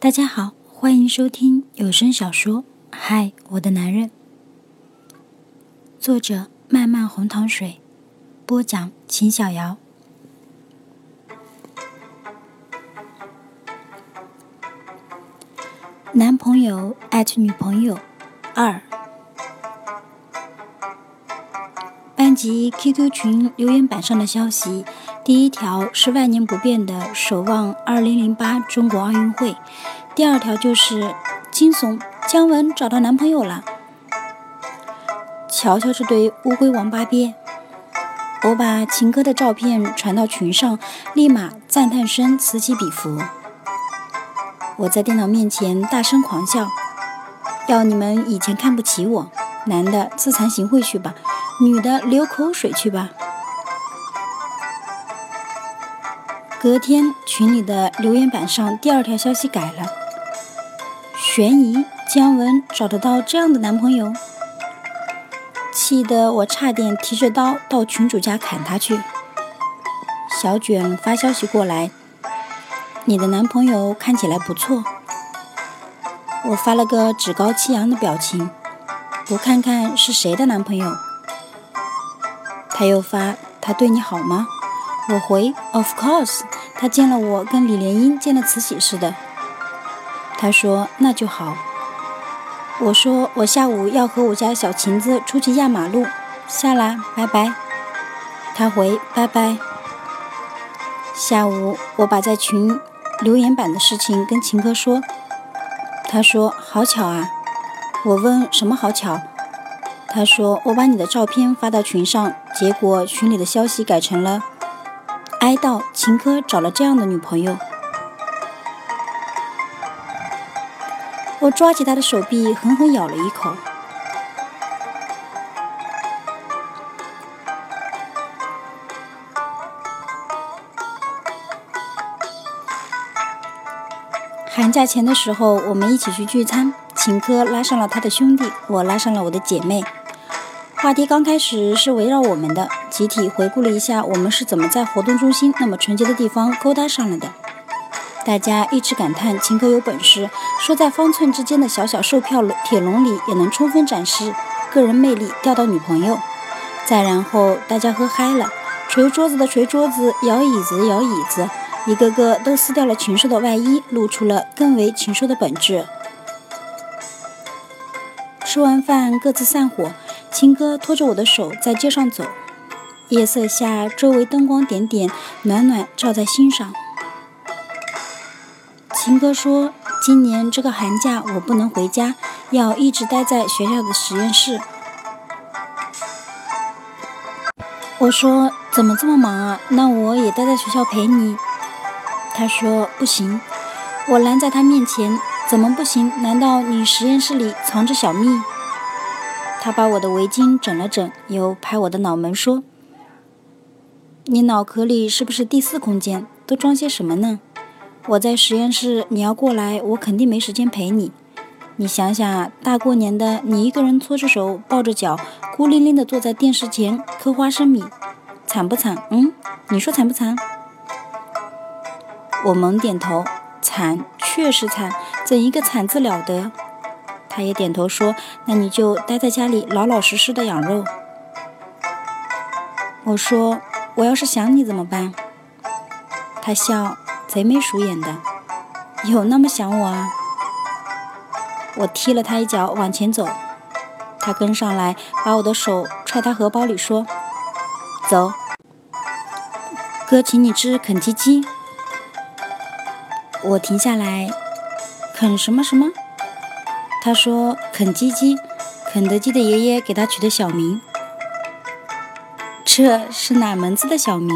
大家好，欢迎收听有声小说《嗨，我的男人》，作者漫漫红糖水，播讲秦小瑶。男朋友艾特女朋友二，班级 QQ 群留言板上的消息。第一条是万年不变的守望2008中国奥运会，第二条就是惊悚姜文找到男朋友了。瞧瞧这对乌龟王八鳖！我把秦哥的照片传到群上，立马赞叹声此起彼伏。我在电脑面前大声狂笑，要你们以前看不起我，男的自惭形秽去吧，女的流口水去吧。隔天群里的留言板上第二条消息改了，悬疑姜文找得到这样的男朋友，气得我差点提着刀到群主家砍他去。小卷发消息过来，你的男朋友看起来不错。我发了个趾高气扬的表情，不看看是谁的男朋友。他又发，他对你好吗？我回，Of course，他见了我跟李莲英见了慈禧似的。他说那就好。我说我下午要和我家小琴子出去压马路，下啦，拜拜。他回拜拜。下午我把在群留言板的事情跟秦哥说，他说好巧啊。我问什么好巧？他说我把你的照片发到群上，结果群里的消息改成了。哀悼秦科找了这样的女朋友，我抓起他的手臂，狠狠咬了一口。寒假前的时候，我们一起去聚餐，秦科拉上了他的兄弟，我拉上了我的姐妹。话题刚开始是围绕我们的，集体回顾了一下我们是怎么在活动中心那么纯洁的地方勾搭上了的。大家一直感叹秦哥有本事，说在方寸之间的小小售票铁笼里也能充分展示个人魅力，钓到女朋友。再然后大家喝嗨了，捶桌子的捶桌子，摇椅子摇椅子，一个个都撕掉了禽兽的外衣，露出了更为禽兽的本质。吃完饭各自散伙。秦哥拖着我的手在街上走，夜色下，周围灯光点点，暖暖照在心上。秦哥说：“今年这个寒假我不能回家，要一直待在学校的实验室。”我说：“怎么这么忙啊？那我也待在学校陪你。”他说：“不行。”我拦在他面前：“怎么不行？难道你实验室里藏着小蜜？”他把我的围巾整了整，又拍我的脑门说：“你脑壳里是不是第四空间？都装些什么呢？我在实验室，你要过来，我肯定没时间陪你。你想想，大过年的，你一个人搓着手，抱着脚，孤零零的坐在电视前嗑花生米，惨不惨？嗯，你说惨不惨？”我猛点头，惨，确实惨，怎一个惨字了得？他也点头说：“那你就待在家里，老老实实的养肉。”我说：“我要是想你怎么办？”他笑，贼眉鼠眼的：“有那么想我啊？”我踢了他一脚，往前走。他跟上来，把我的手揣他荷包里，说：“走，哥请你吃肯基基。”我停下来，肯什么什么？他说：“肯基基，肯德基的爷爷给他取的小名，这是哪门子的小名？”